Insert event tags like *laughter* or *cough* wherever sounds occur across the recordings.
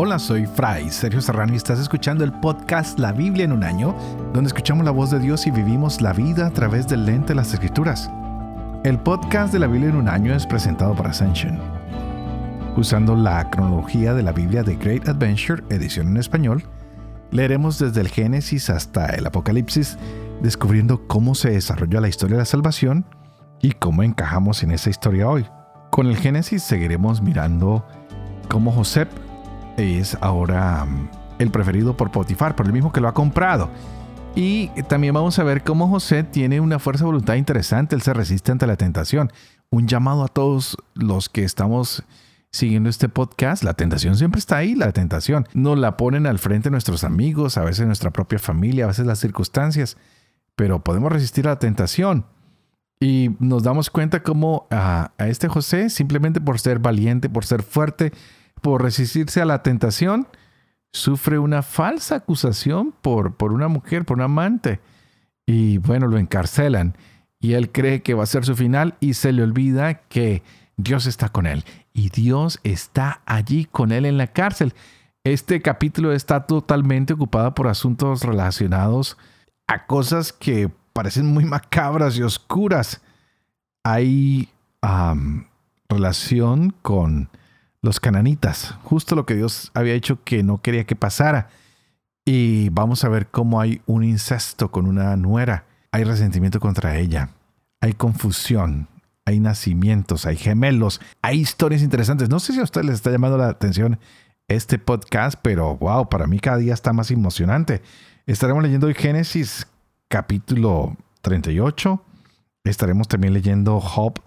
Hola, soy Fray Sergio Serrano y estás escuchando el podcast La Biblia en un año, donde escuchamos la voz de Dios y vivimos la vida a través del lente de las Escrituras. El podcast de la Biblia en un año es presentado por Ascension. Usando la cronología de la Biblia de Great Adventure, edición en español, leeremos desde el Génesis hasta el Apocalipsis, descubriendo cómo se desarrolló la historia de la salvación y cómo encajamos en esa historia hoy. Con el Génesis seguiremos mirando cómo José es ahora mm, el preferido por Potifar, por el mismo que lo ha comprado. Y también vamos a ver cómo José tiene una fuerza de voluntad interesante, él se resiste ante la tentación. Un llamado a todos los que estamos siguiendo este podcast, la tentación siempre está ahí, la tentación. Nos la ponen al frente nuestros amigos, a veces nuestra propia familia, a veces las circunstancias, pero podemos resistir a la tentación. Y nos damos cuenta cómo a, a este José, simplemente por ser valiente, por ser fuerte, por resistirse a la tentación, sufre una falsa acusación por, por una mujer, por un amante. Y bueno, lo encarcelan. Y él cree que va a ser su final y se le olvida que Dios está con él. Y Dios está allí con él en la cárcel. Este capítulo está totalmente ocupado por asuntos relacionados a cosas que parecen muy macabras y oscuras. Hay relación con los cananitas, justo lo que Dios había hecho que no quería que pasara. Y vamos a ver cómo hay un incesto con una nuera, hay resentimiento contra ella, hay confusión, hay nacimientos, hay gemelos, hay historias interesantes. No sé si a usted les está llamando la atención este podcast, pero wow, para mí cada día está más emocionante. Estaremos leyendo hoy Génesis capítulo 38. Estaremos también leyendo Job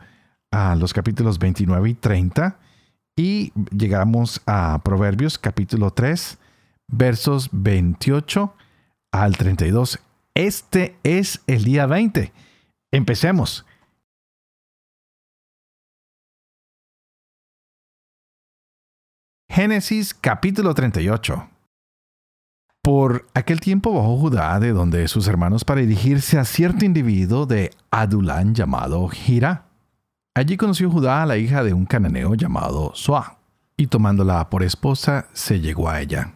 a los capítulos 29 y 30 y llegamos a Proverbios capítulo 3, versos 28 al 32. Este es el día 20. Empecemos. Génesis capítulo 38. Por aquel tiempo bajó Judá de donde sus hermanos para dirigirse a cierto individuo de Adulán llamado Gira Allí conoció Judá a la hija de un cananeo llamado Suá, y tomándola por esposa, se llegó a ella.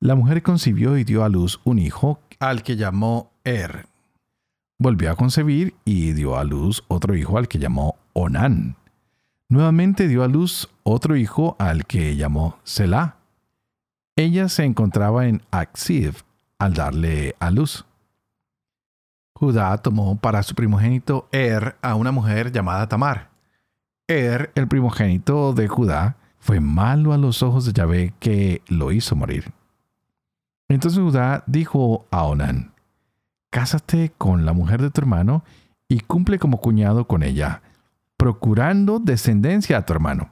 La mujer concibió y dio a luz un hijo al que llamó Er. Volvió a concebir y dio a luz otro hijo al que llamó Onán. Nuevamente dio a luz otro hijo al que llamó Selah. Ella se encontraba en Axiv al darle a luz. Judá tomó para su primogénito Er a una mujer llamada Tamar. Er, el primogénito de Judá, fue malo a los ojos de Yahvé que lo hizo morir. Entonces Judá dijo a Onán, Cásate con la mujer de tu hermano y cumple como cuñado con ella, procurando descendencia a tu hermano.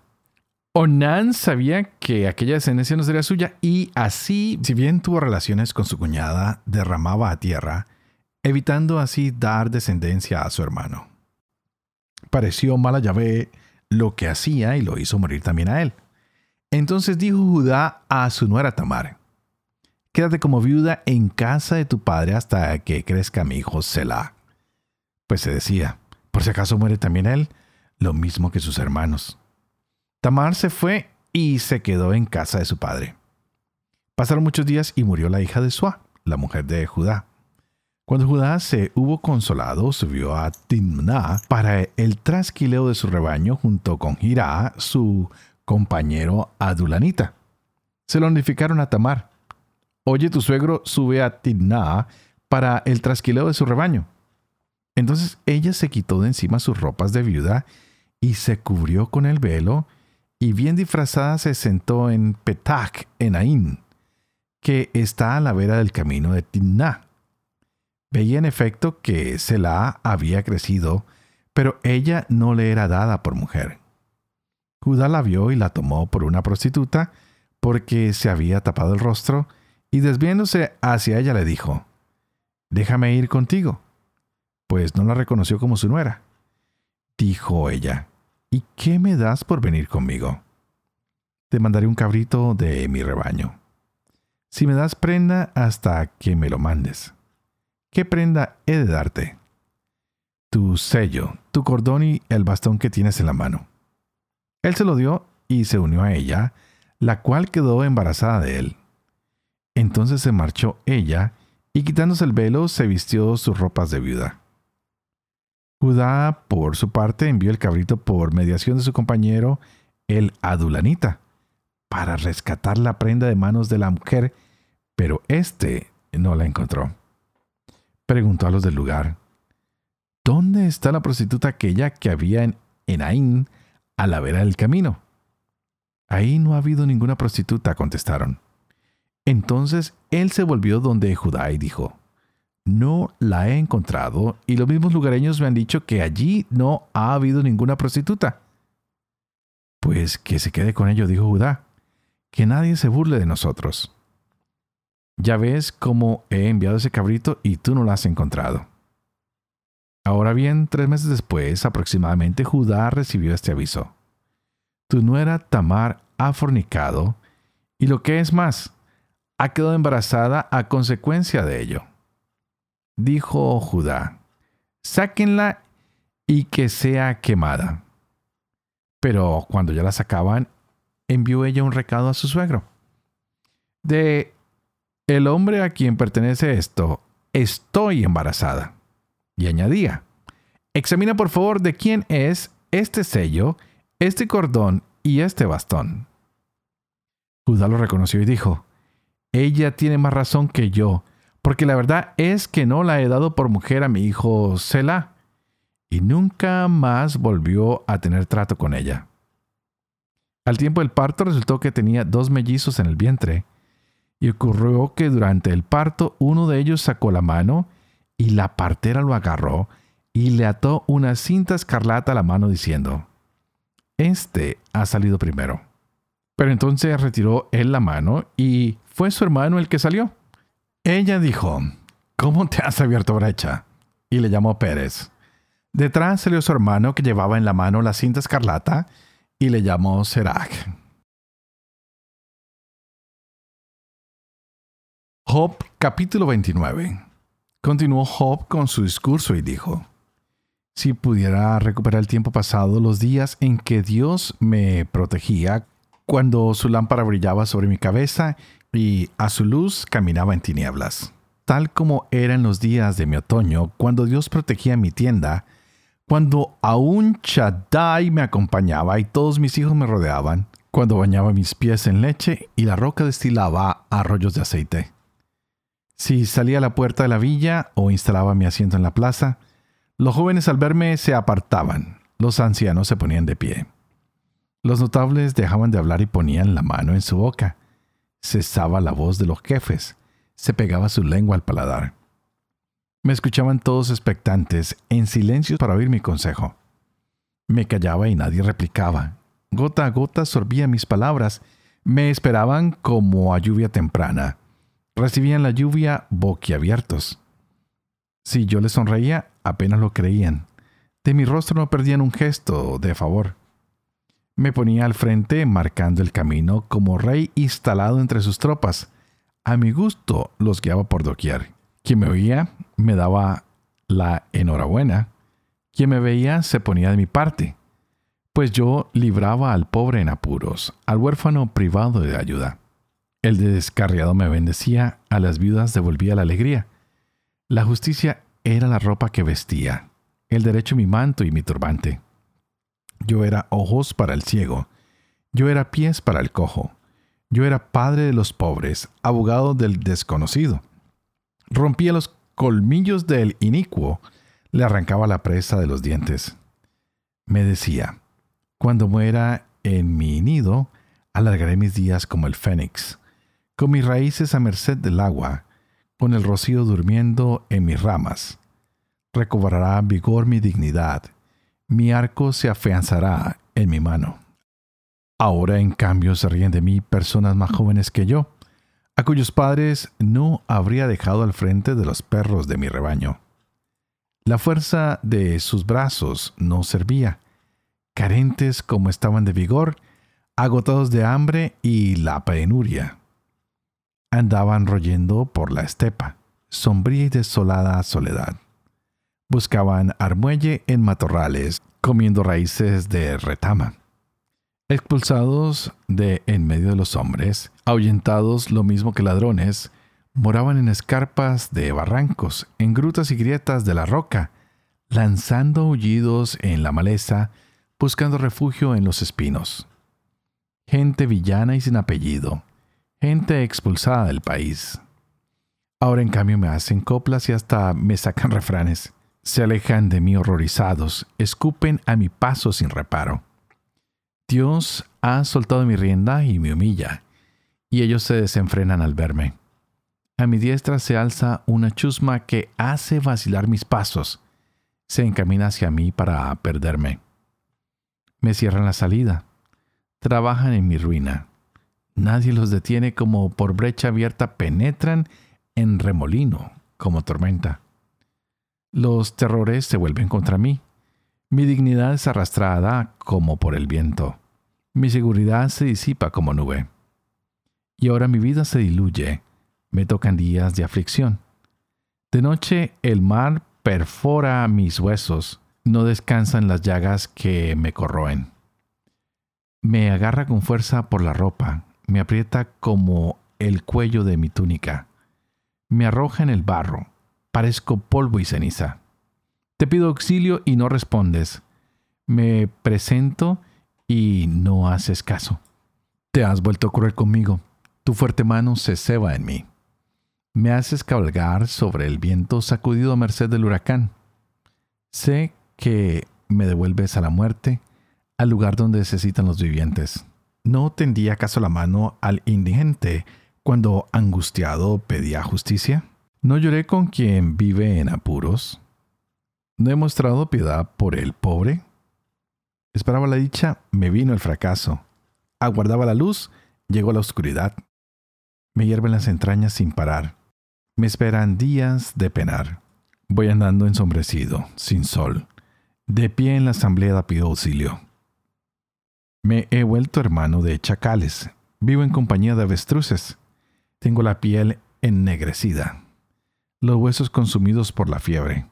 Onán sabía que aquella descendencia no sería suya y así, si bien tuvo relaciones con su cuñada, derramaba a tierra evitando así dar descendencia a su hermano. Pareció mal a Yahvé lo que hacía y lo hizo morir también a él. Entonces dijo Judá a su nuera Tamar, Quédate como viuda en casa de tu padre hasta que crezca mi hijo Selah. Pues se decía, por si acaso muere también él, lo mismo que sus hermanos. Tamar se fue y se quedó en casa de su padre. Pasaron muchos días y murió la hija de Suá, la mujer de Judá. Cuando Judá se hubo consolado, subió a Timná para el trasquileo de su rebaño junto con Jirá, su compañero adulanita. Se lo notificaron a Tamar. Oye, tu suegro sube a Timná para el trasquileo de su rebaño. Entonces ella se quitó de encima sus ropas de viuda y se cubrió con el velo y bien disfrazada se sentó en Petac, en Ain, que está a la vera del camino de Timná Veía en efecto que Selah había crecido, pero ella no le era dada por mujer. Judá la vio y la tomó por una prostituta porque se había tapado el rostro, y desviándose hacia ella le dijo, Déjame ir contigo, pues no la reconoció como su nuera. Dijo ella, ¿Y qué me das por venir conmigo? Te mandaré un cabrito de mi rebaño. Si me das prenda hasta que me lo mandes. ¿Qué prenda he de darte? Tu sello, tu cordón y el bastón que tienes en la mano. Él se lo dio y se unió a ella, la cual quedó embarazada de él. Entonces se marchó ella, y quitándose el velo se vistió sus ropas de viuda. Judá, por su parte, envió el cabrito por mediación de su compañero, el adulanita, para rescatar la prenda de manos de la mujer, pero éste no la encontró. Preguntó a los del lugar, ¿Dónde está la prostituta aquella que había en Enaín a la vera del camino? Ahí no ha habido ninguna prostituta, contestaron. Entonces él se volvió donde Judá y dijo, No la he encontrado y los mismos lugareños me han dicho que allí no ha habido ninguna prostituta. Pues que se quede con ello, dijo Judá, que nadie se burle de nosotros. Ya ves cómo he enviado ese cabrito y tú no lo has encontrado. Ahora bien, tres meses después aproximadamente, Judá recibió este aviso. Tu nuera Tamar ha fornicado, y lo que es más, ha quedado embarazada a consecuencia de ello. Dijo Judá, sáquenla y que sea quemada. Pero cuando ya la sacaban, envió ella un recado a su suegro. De el hombre a quien pertenece esto, estoy embarazada. Y añadía, examina por favor de quién es este sello, este cordón y este bastón. Judá lo reconoció y dijo, ella tiene más razón que yo, porque la verdad es que no la he dado por mujer a mi hijo Selah. Y nunca más volvió a tener trato con ella. Al tiempo del parto resultó que tenía dos mellizos en el vientre, y ocurrió que durante el parto uno de ellos sacó la mano y la partera lo agarró y le ató una cinta escarlata a la mano diciendo, Este ha salido primero. Pero entonces retiró él la mano y fue su hermano el que salió. Ella dijo, ¿Cómo te has abierto brecha? Y le llamó Pérez. Detrás salió su hermano que llevaba en la mano la cinta escarlata y le llamó Serac. Job capítulo 29 Continuó Job con su discurso y dijo, Si pudiera recuperar el tiempo pasado, los días en que Dios me protegía, cuando su lámpara brillaba sobre mi cabeza y a su luz caminaba en tinieblas, tal como eran los días de mi otoño, cuando Dios protegía mi tienda, cuando aún Shaddai me acompañaba y todos mis hijos me rodeaban, cuando bañaba mis pies en leche y la roca destilaba arroyos de aceite. Si salía a la puerta de la villa o instalaba mi asiento en la plaza, los jóvenes al verme se apartaban, los ancianos se ponían de pie. Los notables dejaban de hablar y ponían la mano en su boca. Cesaba la voz de los jefes, se pegaba su lengua al paladar. Me escuchaban todos expectantes, en silencio para oír mi consejo. Me callaba y nadie replicaba. Gota a gota sorbía mis palabras. Me esperaban como a lluvia temprana recibían la lluvia boquiabiertos. Si yo les sonreía, apenas lo creían. De mi rostro no perdían un gesto de favor. Me ponía al frente marcando el camino como rey instalado entre sus tropas. A mi gusto los guiaba por doquier. Quien me oía me daba la enhorabuena. Quien me veía se ponía de mi parte, pues yo libraba al pobre en apuros, al huérfano privado de ayuda. El descarriado me bendecía, a las viudas devolvía la alegría. La justicia era la ropa que vestía, el derecho mi manto y mi turbante. Yo era ojos para el ciego, yo era pies para el cojo, yo era padre de los pobres, abogado del desconocido. Rompía los colmillos del inicuo, le arrancaba la presa de los dientes. Me decía, cuando muera en mi nido, alargaré mis días como el fénix con mis raíces a merced del agua, con el rocío durmiendo en mis ramas. Recobrará vigor mi dignidad, mi arco se afianzará en mi mano. Ahora en cambio se ríen de mí personas más jóvenes que yo, a cuyos padres no habría dejado al frente de los perros de mi rebaño. La fuerza de sus brazos no servía, carentes como estaban de vigor, agotados de hambre y la penuria andaban royendo por la estepa, sombría y desolada soledad. Buscaban armuelle en matorrales, comiendo raíces de retama. Expulsados de en medio de los hombres, ahuyentados lo mismo que ladrones, moraban en escarpas de barrancos, en grutas y grietas de la roca, lanzando aullidos en la maleza, buscando refugio en los espinos. Gente villana y sin apellido, gente expulsada del país. Ahora en cambio me hacen coplas y hasta me sacan refranes. Se alejan de mí horrorizados, escupen a mi paso sin reparo. Dios ha soltado mi rienda y me humilla, y ellos se desenfrenan al verme. A mi diestra se alza una chusma que hace vacilar mis pasos, se encamina hacia mí para perderme. Me cierran la salida, trabajan en mi ruina. Nadie los detiene como por brecha abierta penetran en remolino, como tormenta. Los terrores se vuelven contra mí. Mi dignidad es arrastrada como por el viento. Mi seguridad se disipa como nube. Y ahora mi vida se diluye. Me tocan días de aflicción. De noche el mar perfora mis huesos. No descansan las llagas que me corroen. Me agarra con fuerza por la ropa. Me aprieta como el cuello de mi túnica. Me arroja en el barro. Parezco polvo y ceniza. Te pido auxilio y no respondes. Me presento y no haces caso. Te has vuelto cruel conmigo. Tu fuerte mano se ceba en mí. Me haces cabalgar sobre el viento sacudido a merced del huracán. Sé que me devuelves a la muerte, al lugar donde necesitan los vivientes. ¿No tendía acaso la mano al indigente cuando angustiado pedía justicia? ¿No lloré con quien vive en apuros? ¿No he mostrado piedad por el pobre? Esperaba la dicha, me vino el fracaso. Aguardaba la luz, llegó la oscuridad. Me hierven las entrañas sin parar. Me esperan días de penar. Voy andando ensombrecido, sin sol. De pie en la asamblea pido auxilio. Me he vuelto hermano de chacales. Vivo en compañía de avestruces. Tengo la piel ennegrecida. Los huesos consumidos por la fiebre.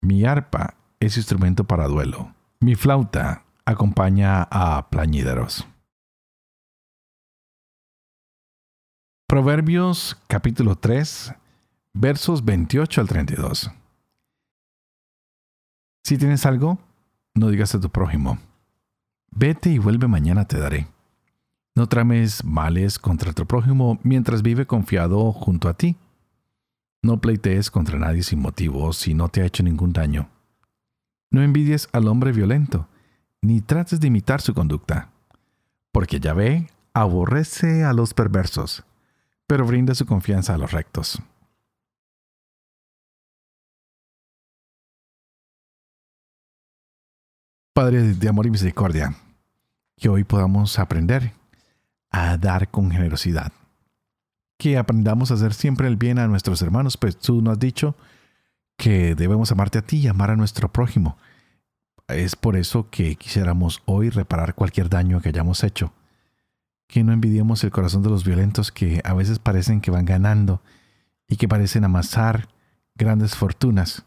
Mi arpa es instrumento para duelo. Mi flauta acompaña a plañideros. Proverbios capítulo 3, versos 28 al 32. Si tienes algo, no digas a tu prójimo, vete y vuelve mañana te daré. No trames males contra tu prójimo mientras vive confiado junto a ti. No pleitees contra nadie sin motivo si no te ha hecho ningún daño. No envidies al hombre violento, ni trates de imitar su conducta, porque Yahvé aborrece a los perversos, pero brinda su confianza a los rectos. Padre de amor y misericordia, que hoy podamos aprender a dar con generosidad que aprendamos a hacer siempre el bien a nuestros hermanos, pues tú nos has dicho que debemos amarte a ti y amar a nuestro prójimo. Es por eso que quisiéramos hoy reparar cualquier daño que hayamos hecho. Que no envidiemos el corazón de los violentos que a veces parecen que van ganando y que parecen amasar grandes fortunas.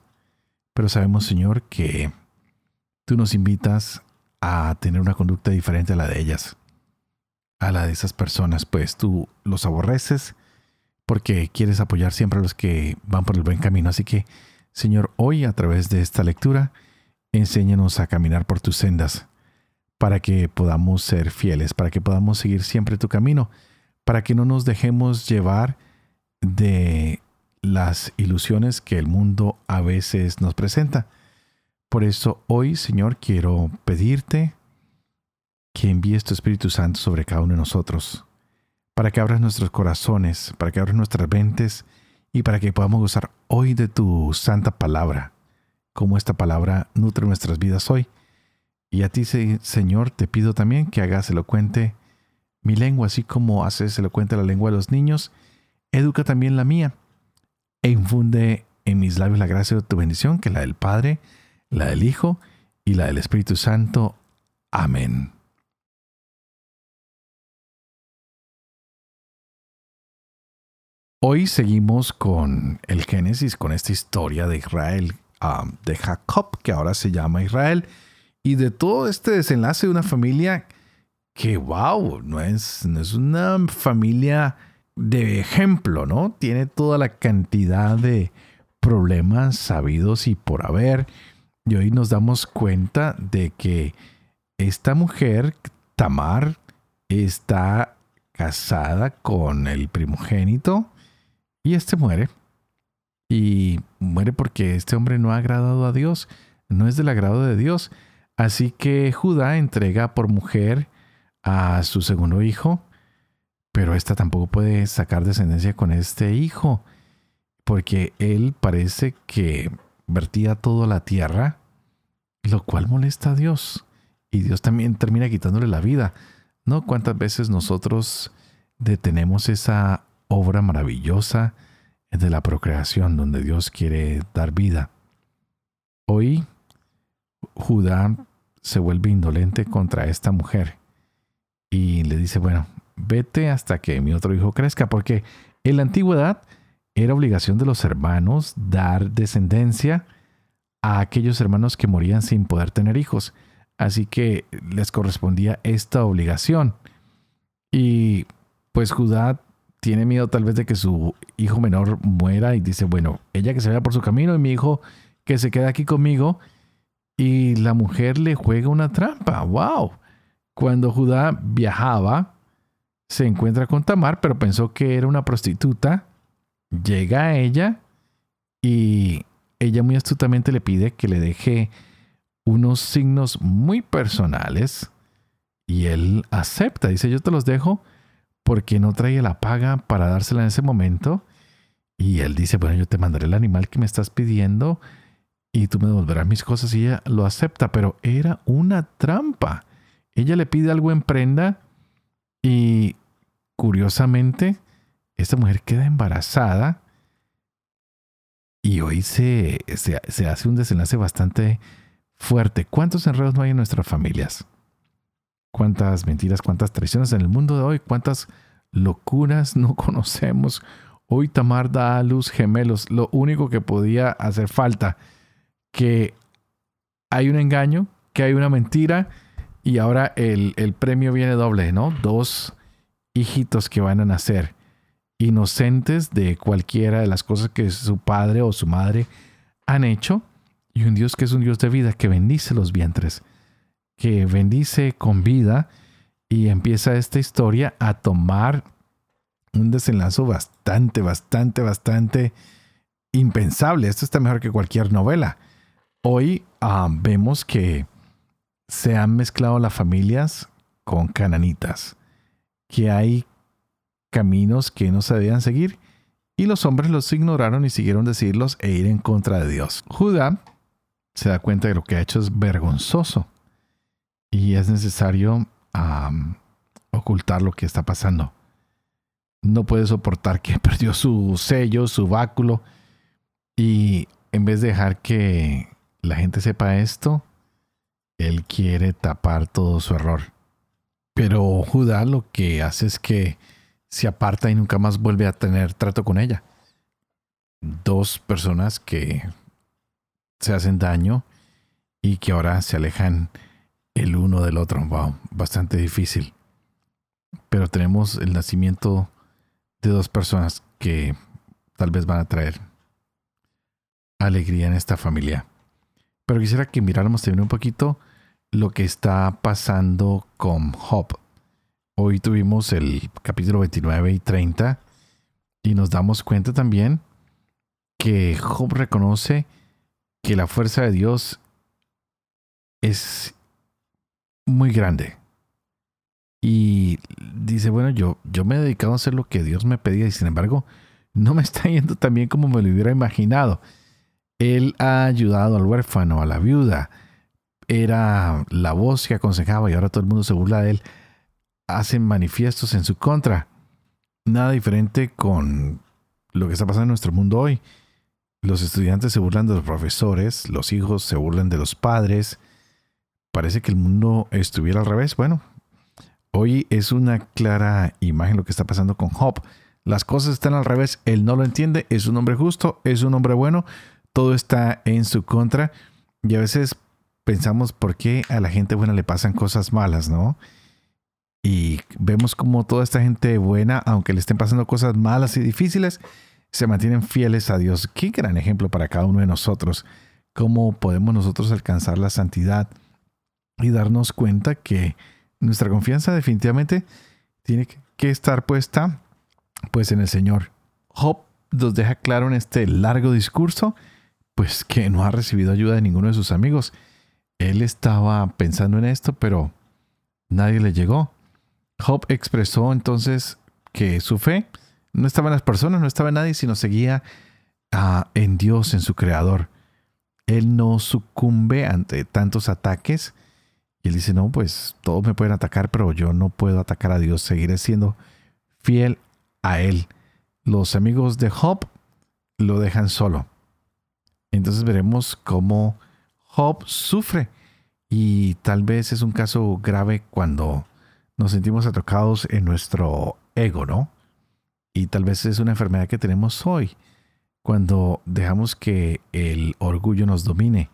Pero sabemos, Señor, que tú nos invitas a tener una conducta diferente a la de ellas a la de esas personas, pues tú los aborreces porque quieres apoyar siempre a los que van por el buen camino. Así que, Señor, hoy a través de esta lectura, enséñanos a caminar por tus sendas para que podamos ser fieles, para que podamos seguir siempre tu camino, para que no nos dejemos llevar de las ilusiones que el mundo a veces nos presenta. Por eso hoy, Señor, quiero pedirte que envíes tu Espíritu Santo sobre cada uno de nosotros, para que abras nuestros corazones, para que abras nuestras mentes y para que podamos gozar hoy de tu santa palabra, como esta palabra nutre nuestras vidas hoy. Y a ti, Señor, te pido también que hagas elocuente mi lengua, así como haces elocuente la lengua de los niños, educa también la mía e infunde en mis labios la gracia de tu bendición, que la del Padre, la del Hijo y la del Espíritu Santo. Amén. Hoy seguimos con el Génesis, con esta historia de Israel, um, de Jacob, que ahora se llama Israel, y de todo este desenlace de una familia que, wow, no es, no es una familia de ejemplo, ¿no? Tiene toda la cantidad de problemas sabidos y por haber. Y hoy nos damos cuenta de que esta mujer, Tamar, está casada con el primogénito y este muere. Y muere porque este hombre no ha agradado a Dios, no es del agrado de Dios. Así que Judá entrega por mujer a su segundo hijo, pero esta tampoco puede sacar descendencia con este hijo, porque él parece que vertía toda la tierra, lo cual molesta a Dios. Y Dios también termina quitándole la vida. ¿No? ¿Cuántas veces nosotros detenemos esa obra maravillosa de la procreación donde Dios quiere dar vida? Hoy Judá se vuelve indolente contra esta mujer y le dice, bueno, vete hasta que mi otro hijo crezca, porque en la antigüedad era obligación de los hermanos dar descendencia a aquellos hermanos que morían sin poder tener hijos. Así que les correspondía esta obligación. Y pues Judá tiene miedo tal vez de que su hijo menor muera y dice, bueno, ella que se vaya por su camino y mi hijo que se quede aquí conmigo. Y la mujer le juega una trampa. ¡Wow! Cuando Judá viajaba, se encuentra con Tamar, pero pensó que era una prostituta. Llega a ella y ella muy astutamente le pide que le deje unos signos muy personales y él acepta, dice yo te los dejo porque no traía la paga para dársela en ese momento y él dice, bueno, yo te mandaré el animal que me estás pidiendo y tú me devolverás mis cosas y ella lo acepta, pero era una trampa. Ella le pide algo en prenda y curiosamente esta mujer queda embarazada y hoy se, se, hace un desenlace bastante fuerte. ¿Cuántos enredos no hay en nuestras familias? ¿Cuántas mentiras, cuántas traiciones en el mundo de hoy? ¿Cuántas locuras no *laughs* conocemos? Hoy Tamar da a luz gemelos. Lo único que podía hacer falta, que hay un engaño, que hay una mentira y ahora el, el premio viene doble, ¿no? Dos hijitos que van a nacer inocentes de cualquiera de las cosas que su padre o su madre han hecho y un Dios que es un Dios de vida, que bendice los vientres, que bendice con vida y empieza esta historia a tomar un desenlazo bastante, bastante, bastante impensable. Esto está mejor que cualquier novela. Hoy ah, vemos que se han mezclado las familias con cananitas, que hay caminos que no se debían seguir y los hombres los ignoraron y siguieron decirlos e ir en contra de Dios. Judá se da cuenta de lo que ha hecho es vergonzoso y es necesario ocultar lo que está pasando. No puede soportar que *laughs* perdió su sello, su báculo y en vez de dejar que la gente sepa esto, él quiere tapar todo su error. Pero Judá lo que hace es que se aparta y nunca más vuelve a tener trato con ella. Dos personas que se hacen daño y que ahora se alejan el uno del otro. Wow, bastante difícil. Pero tenemos el nacimiento de dos personas que tal vez van a traer alegría en esta familia. Pero quisiera que miráramos también un poquito lo que está pasando con Job. Hoy tuvimos el capítulo 29 y 30 y nos damos cuenta también que Job reconoce que la fuerza de Dios es muy grande. Y dice, bueno, yo, yo me he dedicado a hacer lo que Dios me pedía y sin embargo no me está yendo tan bien como me lo hubiera imaginado. Él ha ayudado al huérfano, a la viuda. Era la voz que aconsejaba y ahora todo el mundo se burla de él. Hacen manifiestos en su contra. Nada diferente con lo que está pasando en nuestro mundo hoy. Los estudiantes se burlan de los profesores, los hijos se burlan de los padres. Parece que el mundo estuviera al revés. Bueno, hoy es una clara imagen lo que está pasando con Job. Las cosas están al revés, él no lo entiende, es un hombre justo, es un hombre bueno, todo está en su contra y a veces pensamos por qué a la gente buena le pasan cosas malas, ¿no? Y vemos como toda esta gente buena, aunque le estén pasando cosas malas y difíciles, se mantienen fieles a Dios. Qué gran ejemplo para cada uno de nosotros. Cómo podemos nosotros alcanzar la santidad y darnos cuenta que nuestra confianza definitivamente tiene que estar puesta pues en el Señor. Job nos deja claro en este largo discurso pues que no ha recibido ayuda de ninguno de sus amigos. Él estaba pensando en esto, pero nadie le llegó. Job expresó entonces que su fe no estaba en las personas, no estaba en nadie, sino seguía ah, en Dios, en su Creador. Él no sucumbe ante tantos ataques. Y él dice, no, pues todos me pueden atacar, pero yo no puedo atacar a Dios, seguiré siendo fiel a Él. Los amigos de Job lo dejan solo. Entonces veremos cómo Job sufre. Y tal vez es un caso grave cuando nos sentimos atacados en nuestro ego, ¿no? Y tal vez es una enfermedad que tenemos hoy, cuando dejamos que el orgullo nos domine,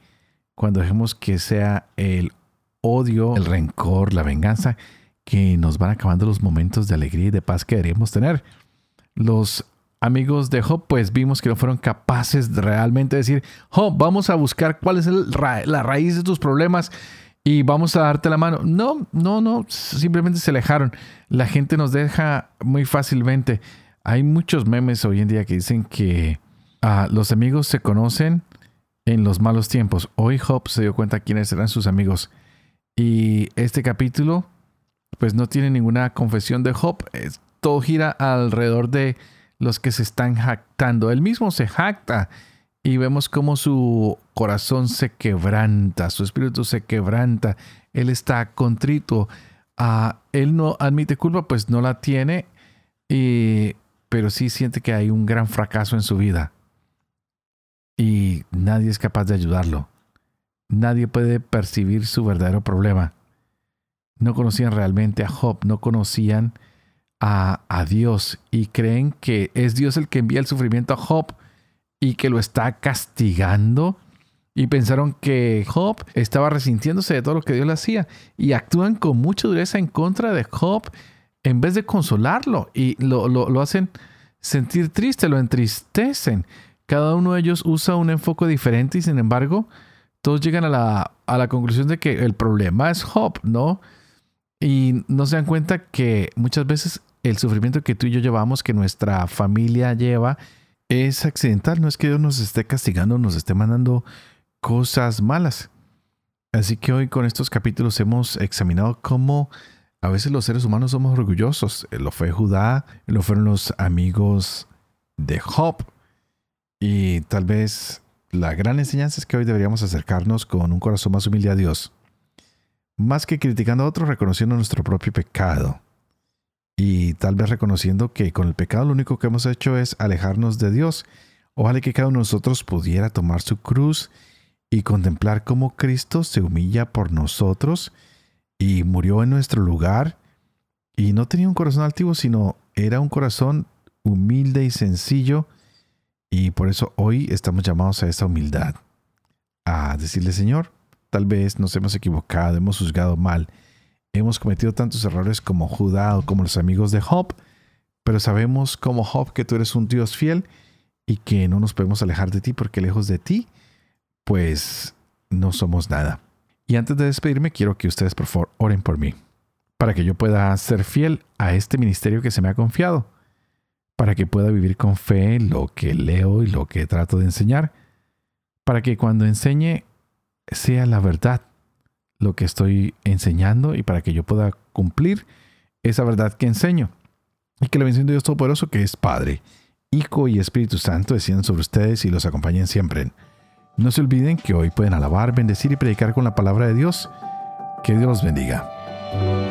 cuando dejemos que sea el odio, el rencor, la venganza, que nos van acabando los momentos de alegría y de paz que deberíamos tener. Los amigos de Job, pues vimos que no fueron capaces de realmente decir, Job, vamos a buscar cuál es la raíz de tus problemas y vamos a darte la mano. No, no, no, simplemente se alejaron. La gente nos deja muy fácilmente. Hay muchos memes hoy en día que dicen que ah, los amigos se conocen en los malos tiempos. Hoy Job se dio cuenta quiénes eran sus amigos. Y este capítulo, pues no tiene ninguna confesión de Job. todo gira alrededor de los que se están jactando. Él mismo se jacta y vemos cómo su corazón se quebranta, su espíritu se quebranta, él está contrito. Ah, él no admite culpa, pues no la tiene, pero sí siente que hay un gran fracaso en su vida. Y nadie es capaz de ayudarlo. Nadie puede percibir su verdadero problema. No conocían realmente a Job, no conocían a, Dios y creen que es Dios el que envía el sufrimiento a Job y que lo está castigando. Y pensaron que Job estaba resintiéndose de todo lo que Dios le hacía. Y actúan con mucha dureza en contra de Job en vez de consolarlo. Y lo, lo, hacen sentir triste, lo entristecen. Cada uno de ellos usa un enfoque diferente y sin embargo todos llegan a la, a la conclusión de que el problema es Job, ¿no? Y no se dan cuenta que muchas veces el sufrimiento que tú y yo llevamos, que nuestra familia lleva, es accidental. No es que Dios nos esté castigando, nos esté mandando cosas malas. Así que hoy con estos capítulos hemos examinado cómo a veces los seres humanos somos orgullosos. Lo fue Judá, lo fueron los amigos de Job. Y tal vez la gran enseñanza es que hoy deberíamos acercarnos con un corazón más humilde a Dios. Más que criticando a otros, reconociendo nuestro propio pecado y tal vez reconociendo que con el pecado lo único que hemos hecho es alejarnos de Dios. Ojalá que cada uno de nosotros pudiera tomar su cruz y contemplar cómo Cristo se humilla por nosotros y murió en nuestro lugar. Y no tenía un corazón altivo, sino era un corazón humilde y sencillo. Y por eso hoy estamos llamados a esa humildad, a decirle Señor, tal vez nos hemos equivocado, hemos juzgado mal, Hemos cometido tantos errores como Judá o como los amigos de Job, pero sabemos como Job que tú eres un Dios fiel y que no nos podemos alejar de ti porque lejos de ti, pues no somos nada. Y antes de despedirme, quiero que ustedes por favor oren por mí, para que yo pueda ser fiel a este ministerio que se me ha confiado, para que pueda vivir con fe lo que leo y lo que trato de enseñar, para que cuando enseñe sea la verdad lo que estoy enseñando y para que yo pueda cumplir esa verdad que enseño. Y que la bendición de Dios Todopoderoso, que es Padre, Hijo y Espíritu Santo, desciendan sobre ustedes y los acompañen siempre. No se olviden que hoy pueden alabar, bendecir y predicar con la palabra de Dios. Que Dios los bendiga.